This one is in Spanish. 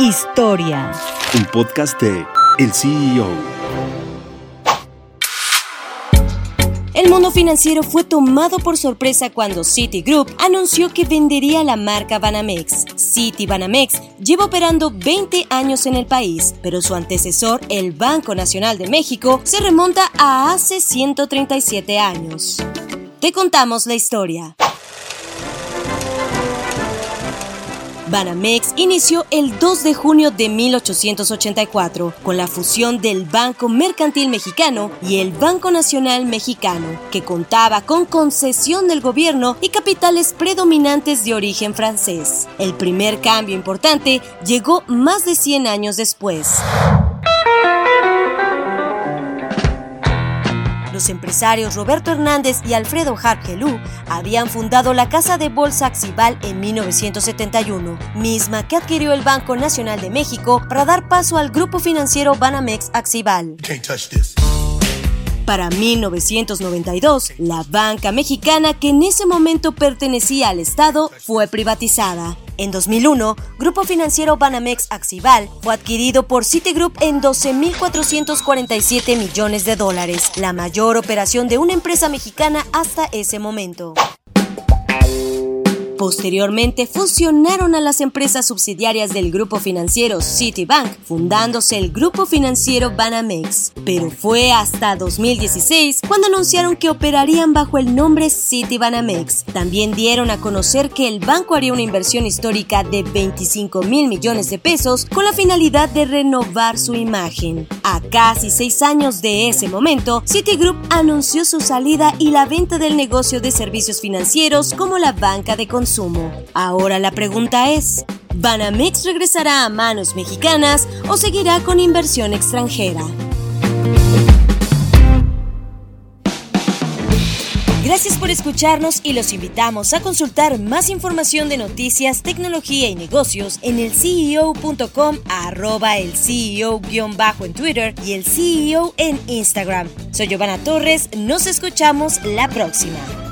Historia. Un podcast de El CEO. El mundo financiero fue tomado por sorpresa cuando Citigroup anunció que vendería la marca Banamex. Citi Banamex lleva operando 20 años en el país, pero su antecesor, el Banco Nacional de México, se remonta a hace 137 años. Te contamos la historia. Banamex inició el 2 de junio de 1884 con la fusión del Banco Mercantil Mexicano y el Banco Nacional Mexicano, que contaba con concesión del gobierno y capitales predominantes de origen francés. El primer cambio importante llegó más de 100 años después. Los empresarios Roberto Hernández y Alfredo Harkelú habían fundado la Casa de Bolsa Axival en 1971, misma que adquirió el Banco Nacional de México para dar paso al grupo financiero Banamex Axival. Para 1992, la banca mexicana que en ese momento pertenecía al Estado fue privatizada. En 2001, Grupo Financiero Banamex Axival fue adquirido por Citigroup en 12.447 millones de dólares, la mayor operación de una empresa mexicana hasta ese momento. Posteriormente fusionaron a las empresas subsidiarias del grupo financiero Citibank, fundándose el grupo financiero Banamex. Pero fue hasta 2016 cuando anunciaron que operarían bajo el nombre Citibanamex. También dieron a conocer que el banco haría una inversión histórica de 25 mil millones de pesos con la finalidad de renovar su imagen. A casi seis años de ese momento, Citigroup anunció su salida y la venta del negocio de servicios financieros como la banca de Ahora la pregunta es, ¿Banamex regresará a manos mexicanas o seguirá con inversión extranjera? Gracias por escucharnos y los invitamos a consultar más información de noticias, tecnología y negocios en el CEO.com, arroba el CEO-bajo en Twitter y el CEO en Instagram. Soy Giovanna Torres, nos escuchamos la próxima.